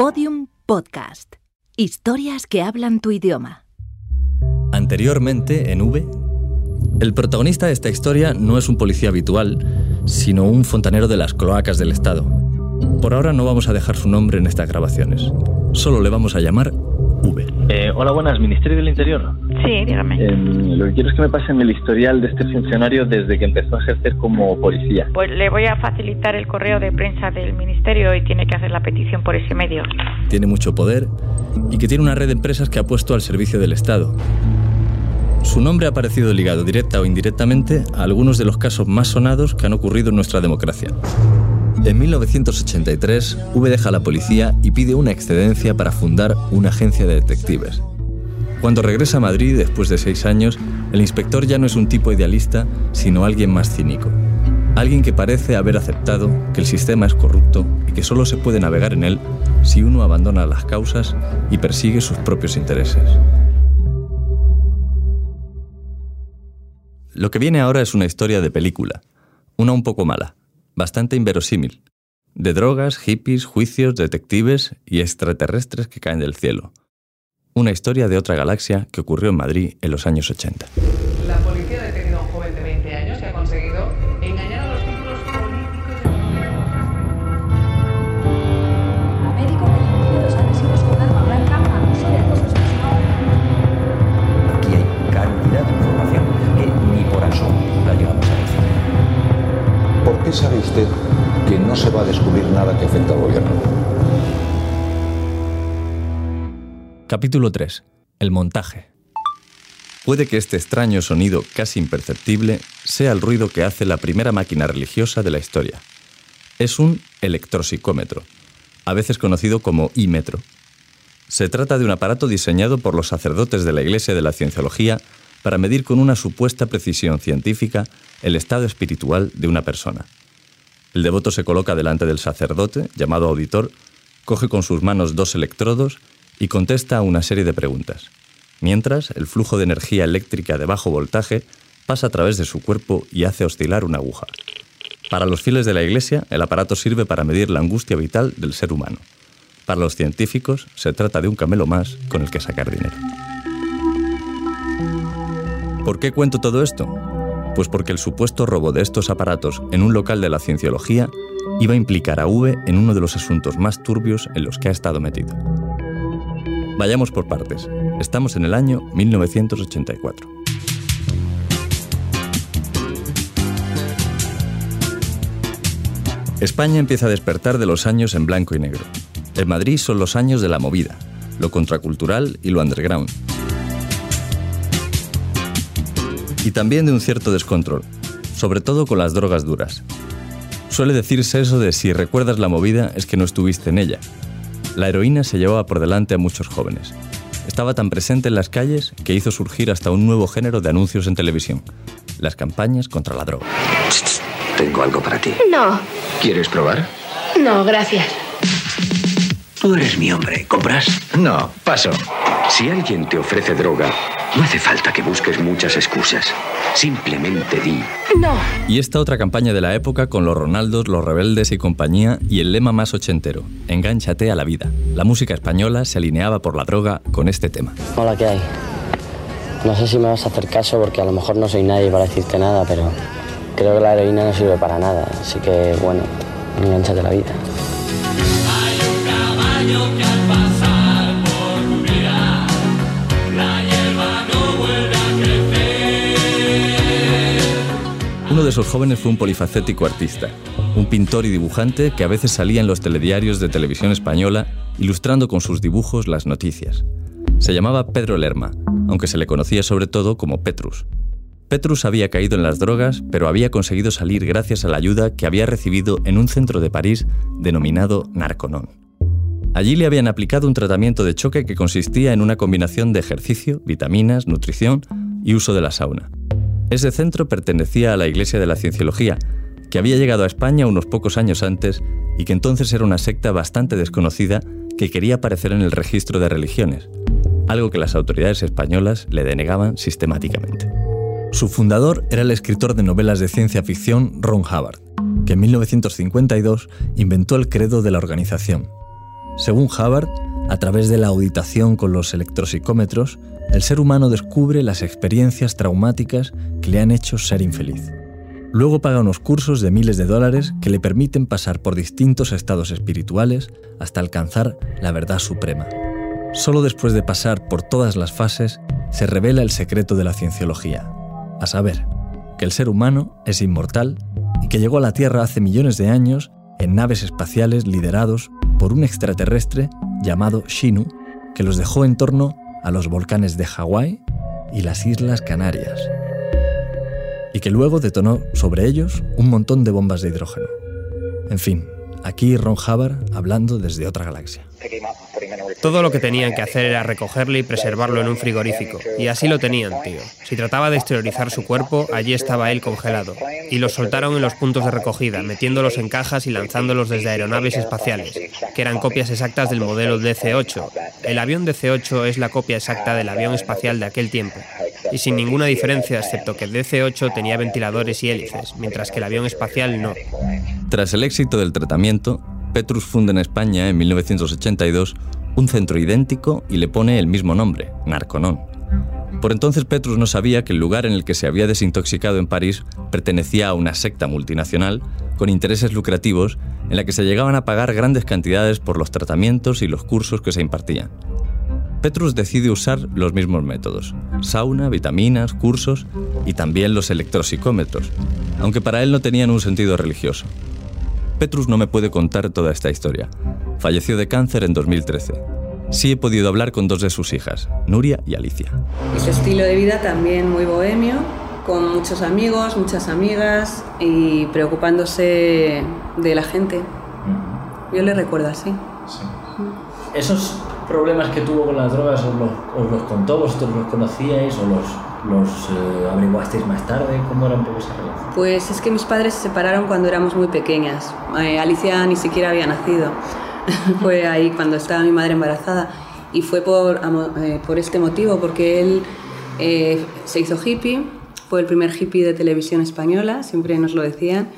Podium Podcast. Historias que hablan tu idioma. Anteriormente, en V, el protagonista de esta historia no es un policía habitual, sino un fontanero de las cloacas del Estado. Por ahora no vamos a dejar su nombre en estas grabaciones. Solo le vamos a llamar. Eh, hola, buenas, Ministerio del Interior. Sí, dígame. Eh, lo que quiero es que me pasen el historial de este funcionario desde que empezó a ejercer como policía. Pues le voy a facilitar el correo de prensa del Ministerio y tiene que hacer la petición por ese medio. Tiene mucho poder y que tiene una red de empresas que ha puesto al servicio del Estado. Su nombre ha aparecido ligado directa o indirectamente a algunos de los casos más sonados que han ocurrido en nuestra democracia. En 1983, V deja la policía y pide una excedencia para fundar una agencia de detectives. Cuando regresa a Madrid después de seis años, el inspector ya no es un tipo idealista, sino alguien más cínico. Alguien que parece haber aceptado que el sistema es corrupto y que solo se puede navegar en él si uno abandona las causas y persigue sus propios intereses. Lo que viene ahora es una historia de película, una un poco mala, bastante inverosímil, de drogas, hippies, juicios, detectives y extraterrestres que caen del cielo. Una historia de otra galaxia que ocurrió en Madrid en los años 80. Sabe usted que no se va a descubrir nada que afecte al gobierno? Capítulo 3. El montaje. Puede que este extraño sonido casi imperceptible sea el ruido que hace la primera máquina religiosa de la historia. Es un electrosicómetro, a veces conocido como ímetro. Se trata de un aparato diseñado por los sacerdotes de la Iglesia de la Cienciología para medir con una supuesta precisión científica el estado espiritual de una persona. El devoto se coloca delante del sacerdote, llamado auditor, coge con sus manos dos electrodos y contesta a una serie de preguntas. Mientras, el flujo de energía eléctrica de bajo voltaje pasa a través de su cuerpo y hace oscilar una aguja. Para los fieles de la Iglesia, el aparato sirve para medir la angustia vital del ser humano. Para los científicos, se trata de un camelo más con el que sacar dinero. ¿Por qué cuento todo esto? Pues porque el supuesto robo de estos aparatos en un local de la cienciología iba a implicar a V en uno de los asuntos más turbios en los que ha estado metido. Vayamos por partes. Estamos en el año 1984. España empieza a despertar de los años en blanco y negro. En Madrid son los años de la movida, lo contracultural y lo underground. Y también de un cierto descontrol, sobre todo con las drogas duras. Suele decirse eso de si recuerdas la movida es que no estuviste en ella, la heroína se llevaba por delante a muchos jóvenes. Estaba tan presente en las calles que hizo surgir hasta un nuevo género de anuncios en televisión, las campañas contra la droga. Tengo algo para ti. No, ¿Quieres probar? no, gracias. Tú eres mi hombre. ¿Compras? No, paso. Si alguien te ofrece droga, no hace falta que busques muchas excusas. Simplemente di. No. Y esta otra campaña de la época con los Ronaldos, los rebeldes y compañía y el lema más ochentero, engánchate a la vida. La música española se alineaba por la droga con este tema. Hola, ¿qué hay? No sé si me vas a hacer caso porque a lo mejor no soy nadie para decirte nada, pero creo que la heroína no sirve para nada. Así que, bueno, enganchate a la vida. Uno de esos jóvenes fue un polifacético artista, un pintor y dibujante que a veces salía en los telediarios de televisión española ilustrando con sus dibujos las noticias. Se llamaba Pedro Lerma, aunque se le conocía sobre todo como Petrus. Petrus había caído en las drogas, pero había conseguido salir gracias a la ayuda que había recibido en un centro de París denominado Narconon. Allí le habían aplicado un tratamiento de choque que consistía en una combinación de ejercicio, vitaminas, nutrición y uso de la sauna. Ese centro pertenecía a la Iglesia de la Cienciología, que había llegado a España unos pocos años antes y que entonces era una secta bastante desconocida que quería aparecer en el registro de religiones, algo que las autoridades españolas le denegaban sistemáticamente. Su fundador era el escritor de novelas de ciencia ficción Ron Hubbard, que en 1952 inventó el credo de la organización. Según Hubbard, a través de la auditación con los electropsicómetros, el ser humano descubre las experiencias traumáticas que le han hecho ser infeliz. Luego paga unos cursos de miles de dólares que le permiten pasar por distintos estados espirituales hasta alcanzar la verdad suprema. Solo después de pasar por todas las fases se revela el secreto de la cienciología, a saber, que el ser humano es inmortal y que llegó a la Tierra hace millones de años en naves espaciales liderados por un extraterrestre llamado Shinu, que los dejó en torno a los volcanes de Hawái y las Islas Canarias, y que luego detonó sobre ellos un montón de bombas de hidrógeno. En fin, aquí Ron Hubbard hablando desde otra galaxia. Todo lo que tenían que hacer era recogerle y preservarlo en un frigorífico. Y así lo tenían, tío. Si trataba de exteriorizar su cuerpo, allí estaba él congelado. Y los soltaron en los puntos de recogida, metiéndolos en cajas y lanzándolos desde aeronaves espaciales, que eran copias exactas del modelo DC-8. El avión DC-8 es la copia exacta del avión espacial de aquel tiempo. Y sin ninguna diferencia, excepto que el DC-8 tenía ventiladores y hélices, mientras que el avión espacial no. Tras el éxito del tratamiento, Petrus funda en España en 1982 un centro idéntico y le pone el mismo nombre, Narconon. Por entonces Petrus no sabía que el lugar en el que se había desintoxicado en París pertenecía a una secta multinacional con intereses lucrativos en la que se llegaban a pagar grandes cantidades por los tratamientos y los cursos que se impartían. Petrus decide usar los mismos métodos, sauna, vitaminas, cursos y también los electropsicómetros, aunque para él no tenían un sentido religioso. Petrus no me puede contar toda esta historia. Falleció de cáncer en 2013. Sí he podido hablar con dos de sus hijas, Nuria y Alicia. Y su estilo de vida también muy bohemio, con muchos amigos, muchas amigas y preocupándose de la gente. Yo le recuerdo así. ¿Esos problemas que tuvo con las drogas os los, os los contó, vosotros los conocíais o los, los eh, averiguasteis más tarde? ¿Cómo era un poco esa relación? Pues es que mis padres se separaron cuando éramos muy pequeñas. Eh, Alicia ni siquiera había nacido. fue ahí cuando estaba mi madre embarazada. Y fue por, eh, por este motivo, porque él eh, se hizo hippie, fue el primer hippie de televisión española, siempre nos lo decían,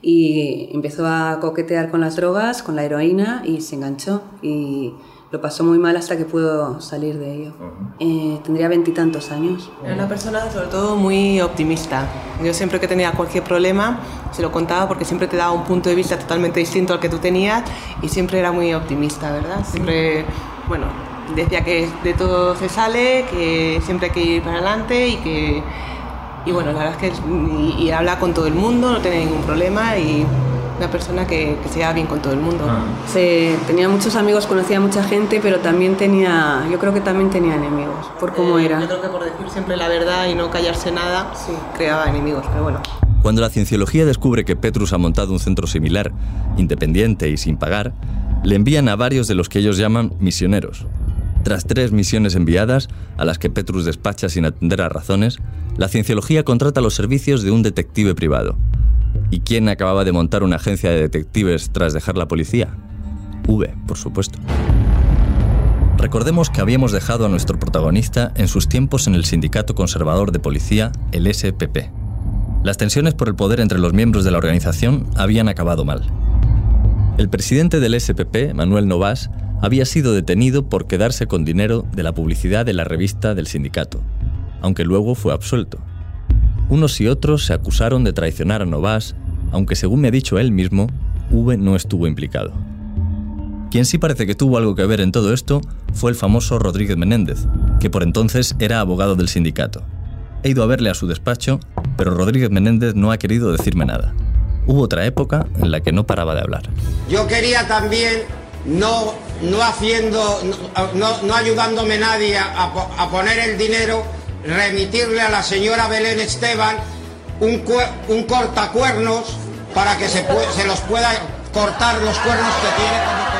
y empezó a coquetear con las drogas, con la heroína, y se enganchó. Y lo pasó muy mal hasta que pudo salir de ello. Eh, tendría veintitantos años. Era una persona sobre todo muy optimista. Yo siempre que tenía cualquier problema se lo contaba porque siempre te daba un punto de vista totalmente distinto al que tú tenías y siempre era muy optimista, ¿verdad? Siempre, bueno, decía que de todo se sale, que siempre hay que ir para adelante y que... Y bueno, la verdad es que y, y habla con todo el mundo, no tiene ningún problema y una persona que, que se lleva bien con todo el mundo. Se, tenía muchos amigos, conocía a mucha gente, pero también tenía, yo creo que también tenía enemigos, por cómo Eh, era. Yo creo que por decir siempre la verdad y no callarse nada, creaba enemigos, pero bueno. Cuando la cienciología descubre que Petrus ha montado un centro similar, independiente y sin pagar, le envían a varios de los que ellos llaman misioneros. Tras tres misiones enviadas, a las que Petrus despacha sin atender a razones, la cienciología contrata los servicios de un detective privado. ¿Y quién acababa de montar una agencia de detectives tras dejar la policía? V, por supuesto. Recordemos que habíamos dejado a nuestro protagonista en sus tiempos en el sindicato conservador de policía, el SPP. Las tensiones por el poder entre los miembros de la organización habían acabado mal. El presidente del SPP, Manuel Novas, había sido detenido por quedarse con dinero de la publicidad de la revista del sindicato, aunque luego fue absuelto. Unos y otros se acusaron de traicionar a Novas, aunque según me ha dicho él mismo, V no estuvo implicado. Quien sí parece que tuvo algo que ver en todo esto fue el famoso Rodríguez Menéndez, que por entonces era abogado del sindicato. He ido a verle a su despacho, pero Rodríguez Menéndez no ha querido decirme nada. Hubo otra época en la que no paraba de hablar. Yo quería también, no, no haciendo, no, no- ayudándome nadie a, a poner el dinero, remitirle a la señora Belén Esteban un, un cortacuernos para que se, se los pueda cortar los cuernos que tiene como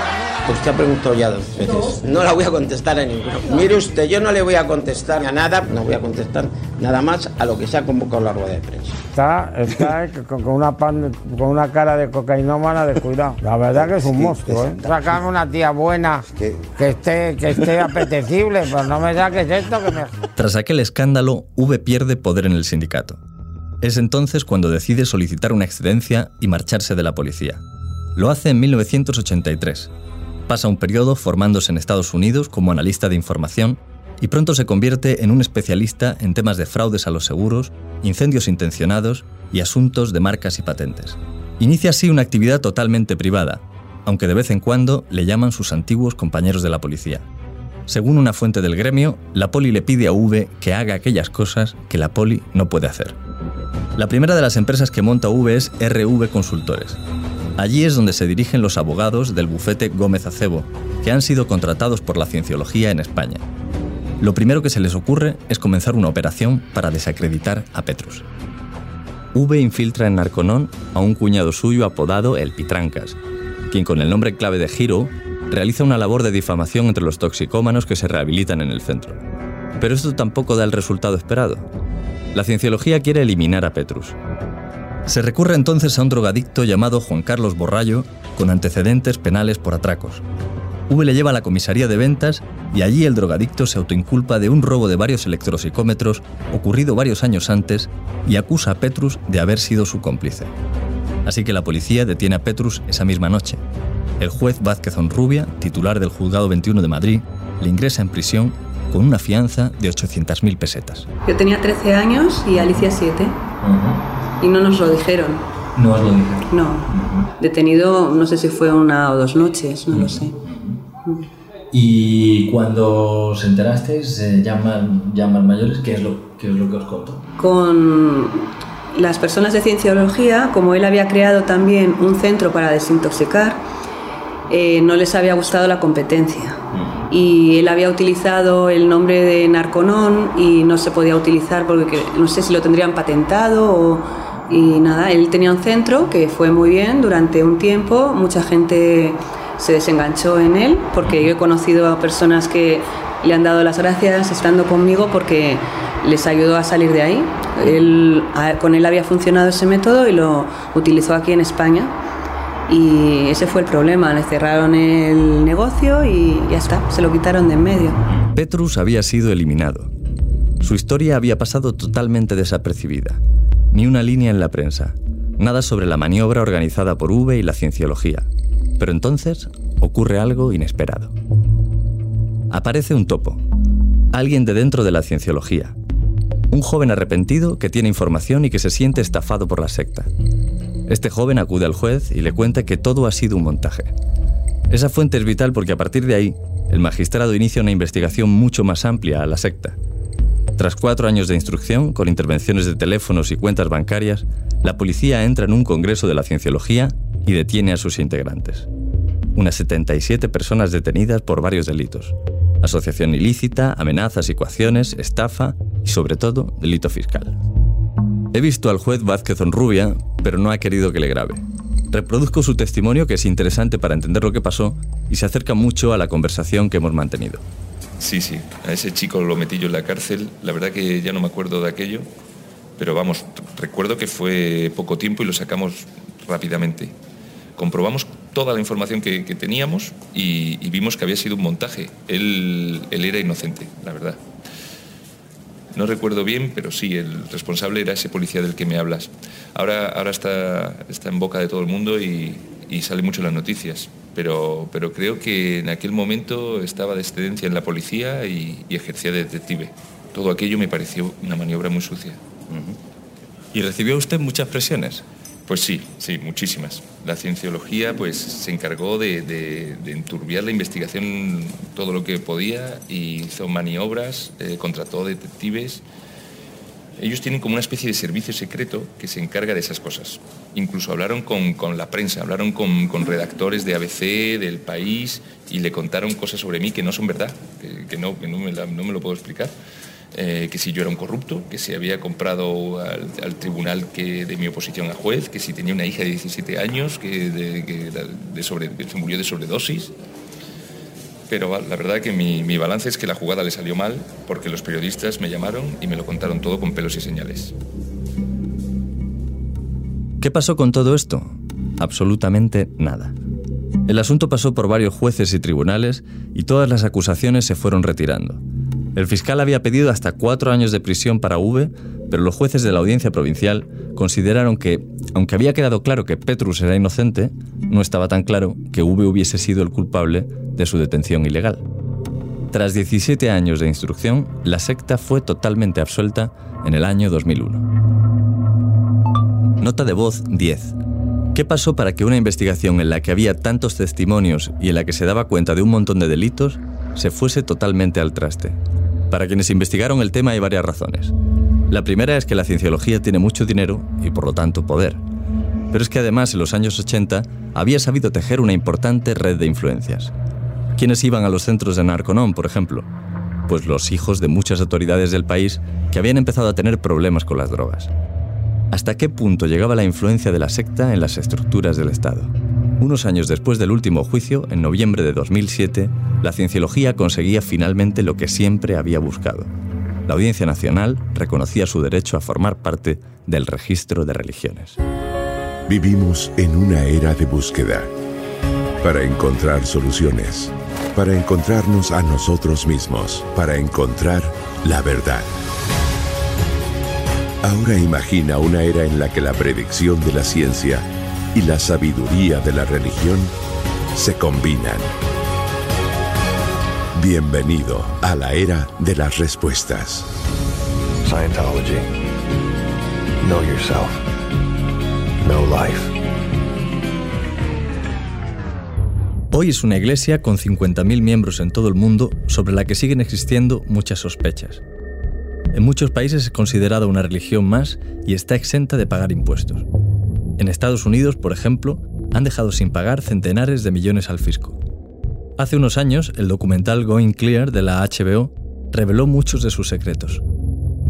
Usted ha preguntado ya dos veces. No la voy a contestar a ninguno. Mire usted, yo no le voy a contestar a nada, no voy a contestar nada más a lo que se ha convocado la rueda de prensa. Está, está con, con una pan- con una cara de cocainómana de cuidado. La verdad que es un monstruo, ¿eh? Sácame una tía buena que esté, que esté apetecible, pero no me saques esto que me... Tras aquel escándalo, V pierde poder en el sindicato. Es entonces cuando decide solicitar una excedencia y marcharse de la policía. Lo hace en 1983. Pasa un periodo formándose en Estados Unidos como analista de información y pronto se convierte en un especialista en temas de fraudes a los seguros, incendios intencionados y asuntos de marcas y patentes. Inicia así una actividad totalmente privada, aunque de vez en cuando le llaman sus antiguos compañeros de la policía. Según una fuente del gremio, la poli le pide a V que haga aquellas cosas que la poli no puede hacer. La primera de las empresas que monta V es RV Consultores. Allí es donde se dirigen los abogados del bufete Gómez Acebo, que han sido contratados por la cienciología en España. Lo primero que se les ocurre es comenzar una operación para desacreditar a Petrus. V infiltra en Narconón a un cuñado suyo apodado El Pitrancas, quien con el nombre clave de Giro realiza una labor de difamación entre los toxicómanos que se rehabilitan en el centro. Pero esto tampoco da el resultado esperado. La cienciología quiere eliminar a Petrus. Se recurre entonces a un drogadicto llamado Juan Carlos Borrallo, con antecedentes penales por atracos. V le lleva a la comisaría de ventas y allí el drogadicto se autoinculpa de un robo de varios electropsicómetros ocurrido varios años antes y acusa a Petrus de haber sido su cómplice. Así que la policía detiene a Petrus esa misma noche. El juez Vázquez Onrubia, titular del Juzgado 21 de Madrid, le ingresa en prisión con una fianza de 800.000 pesetas. Yo tenía 13 años y Alicia 7. Y no nos lo dijeron. No os lo dijeron. No. Detenido, no sé si fue una o dos noches, no lo sé. Y cuando os enterasteis, eh, llaman mayores, ¿qué es, lo, ¿qué es lo que os contó? Con las personas de cienciología, como él había creado también un centro para desintoxicar, eh, no les había gustado la competencia. Y él había utilizado el nombre de Narconón y no se podía utilizar porque no sé si lo tendrían patentado o, y nada. Él tenía un centro que fue muy bien durante un tiempo. Mucha gente se desenganchó en él porque yo he conocido a personas que le han dado las gracias estando conmigo porque les ayudó a salir de ahí. Él, con él había funcionado ese método y lo utilizó aquí en España. Y ese fue el problema, le cerraron el negocio y ya está, se lo quitaron de en medio. Petrus había sido eliminado. Su historia había pasado totalmente desapercibida. Ni una línea en la prensa. Nada sobre la maniobra organizada por V y la cienciología. Pero entonces ocurre algo inesperado. Aparece un topo, alguien de dentro de la cienciología, un joven arrepentido que tiene información y que se siente estafado por la secta. Este joven acude al juez y le cuenta que todo ha sido un montaje. Esa fuente es vital porque a partir de ahí, el magistrado inicia una investigación mucho más amplia a la secta. Tras cuatro años de instrucción, con intervenciones de teléfonos y cuentas bancarias, la policía entra en un congreso de la cienciología y detiene a sus integrantes. Unas 77 personas detenidas por varios delitos. Asociación ilícita, amenazas y coacciones, estafa y sobre todo delito fiscal. He visto al juez Vázquez Onrubia, pero no ha querido que le grabe. Reproduzco su testimonio que es interesante para entender lo que pasó y se acerca mucho a la conversación que hemos mantenido. Sí, sí, a ese chico lo metí yo en la cárcel, la verdad que ya no me acuerdo de aquello, pero vamos, recuerdo que fue poco tiempo y lo sacamos rápidamente. Comprobamos toda la información que, teníamos y, y, vimos que había sido un montaje. Él, él era inocente, la verdad. No recuerdo bien, pero sí, el responsable era ese policía del que me hablas. Ahora, ahora está, está en boca de todo el mundo y, sale mucho en las noticias, pero, pero creo que en aquel momento estaba de excedencia en la policía y, ejercía de detective. Todo aquello me pareció una maniobra muy sucia. ¿Y recibió usted muchas presiones? Pues sí, sí, muchísimas. La cienciología pues, se encargó de, enturbiar la investigación todo lo que podía y hizo maniobras, eh, contrató detectives. Ellos tienen como una especie de servicio secreto que se encarga de esas cosas. Incluso hablaron con, la prensa, hablaron con, redactores de ABC, del país, y le contaron cosas sobre mí que no son verdad, que, no, no me lo puedo explicar. Eh, que si yo era un corrupto, que si había comprado al, tribunal que, de mi oposición a juez, que si tenía una hija de 17 años que, de, sobre, se murió de sobredosis. Pero la verdad que mi, mi balance es que la jugada le salió mal porque los periodistas me llamaron y me lo contaron todo con pelos y señales. ¿Qué pasó con todo esto? Absolutamente nada. El asunto pasó por varios jueces y tribunales y todas las acusaciones se fueron retirando. El fiscal había pedido hasta cuatro años de prisión para V, pero los jueces de la audiencia provincial consideraron que, aunque había quedado claro que Petrus era inocente, no estaba tan claro que V hubiese sido el culpable de su detención ilegal. Tras 17 años de instrucción, la secta fue totalmente absuelta en el año 2001. Nota de voz 10. ¿Qué pasó para que una investigación en la que había tantos testimonios y en la que se daba cuenta de un montón de delitos se fuese totalmente al traste? Para quienes investigaron el tema hay varias razones. La primera es que la cienciología tiene mucho dinero y por lo tanto poder. Pero es que además en los años 80 había sabido tejer una importante red de influencias. ¿Quiénes iban a los centros de Narconon, por ejemplo? Pues los hijos de muchas autoridades del país que habían empezado a tener problemas con las drogas. ¿Hasta qué punto llegaba la influencia de la secta en las estructuras del Estado? Unos años después del último juicio, en noviembre de 2007, la cienciología conseguía finalmente lo que siempre había buscado. La Audiencia Nacional reconocía su derecho a formar parte del registro de religiones. Vivimos en una era de búsqueda para encontrar soluciones, para encontrarnos a nosotros mismos, para encontrar la verdad. Ahora imagina una era en la que la predicción de la ciencia y la sabiduría de la religión se combinan. Bienvenido a la era de las respuestas. Scientology. Know yourself. Know life. Hoy es una iglesia con 50.000 miembros en todo el mundo sobre la que siguen existiendo muchas sospechas. En muchos países es considerada una religión más y está exenta de pagar impuestos. En Estados Unidos, por ejemplo, han dejado sin pagar centenares de millones al fisco. Hace unos años, el documental Going Clear de la HBO reveló muchos de sus secretos.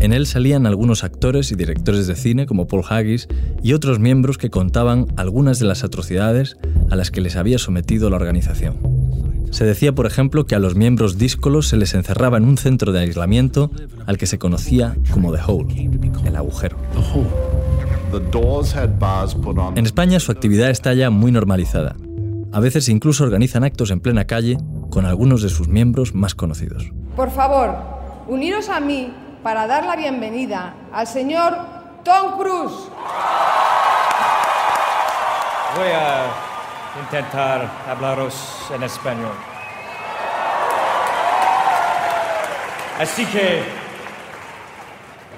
En él salían algunos actores y directores de cine como Paul Haggis y otros miembros que contaban algunas de las atrocidades a las que les había sometido la organización. Se decía, por ejemplo, que a los miembros díscolos se les encerraba en un centro de aislamiento al que se conocía como The Hole, el agujero. En España su actividad está ya muy normalizada. A veces incluso organizan actos en plena calle con algunos de sus miembros más conocidos. Por favor, uniros a mí para dar la bienvenida al señor Tom Cruise. Voy a intentar hablaros en español. Así que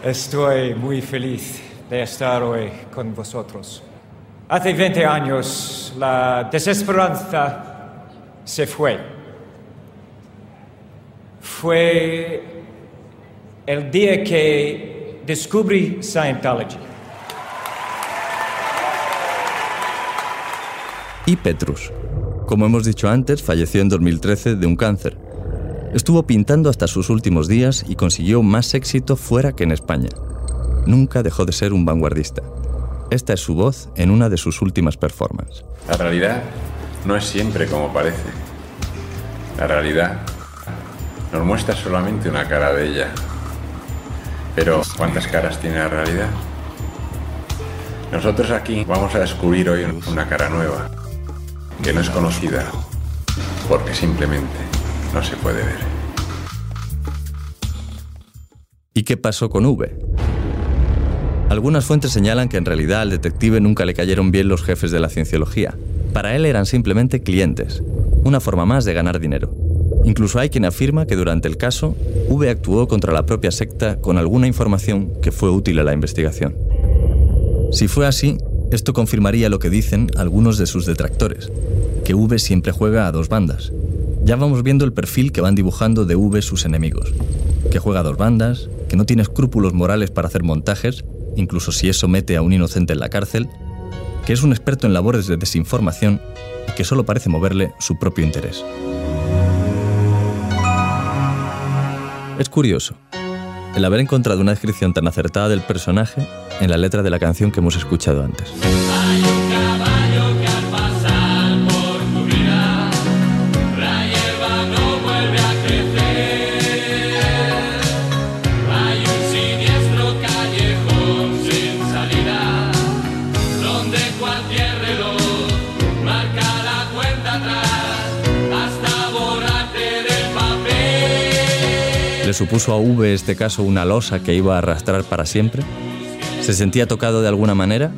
estoy muy feliz de estar hoy con vosotros. Hace 20 años la desesperanza se fue. Fue el día que descubrí Scientology. Y Petrus. Como hemos dicho antes, falleció en 2013 de un cáncer. Estuvo pintando hasta sus últimos días y consiguió más éxito fuera que en España nunca dejó de ser un vanguardista. Esta es su voz en una de sus últimas performances. La realidad no es siempre como parece. La realidad nos muestra solamente una cara de ella. Pero ¿cuántas caras tiene la realidad? Nosotros aquí vamos a descubrir hoy una cara nueva, que no es conocida, porque simplemente no se puede ver. ¿Y qué pasó con V? Algunas fuentes señalan que en realidad al detective nunca le cayeron bien los jefes de la cienciología. Para él eran simplemente clientes, una forma más de ganar dinero. Incluso hay quien afirma que durante el caso, V actuó contra la propia secta con alguna información que fue útil a la investigación. Si fue así, esto confirmaría lo que dicen algunos de sus detractores, que V siempre juega a dos bandas. Ya vamos viendo el perfil que van dibujando de V sus enemigos, que juega a dos bandas, que no tiene escrúpulos morales para hacer montajes incluso si eso mete a un inocente en la cárcel, que es un experto en labores de desinformación y que solo parece moverle su propio interés. Es curioso el haber encontrado una descripción tan acertada del personaje en la letra de la canción que hemos escuchado antes. Supuso a V este caso una losa que iba a arrastrar para siempre? ¿Se sentía tocado de alguna manera?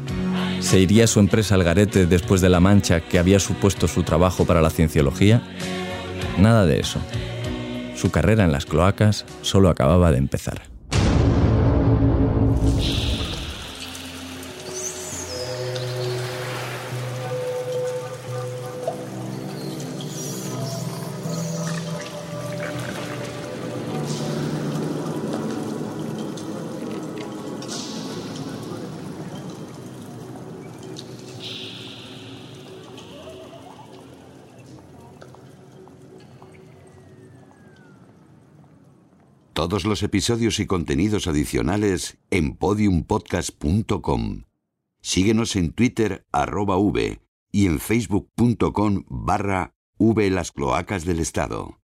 ¿Se iría su empresa al garete después de la mancha que había supuesto su trabajo para la cienciología? Nada de eso. Su carrera en las cloacas solo acababa de empezar. Todos los episodios y contenidos adicionales en podiumpodcast.com. Síguenos en Twitter arroba v y en facebook.com barra v las cloacas del Estado.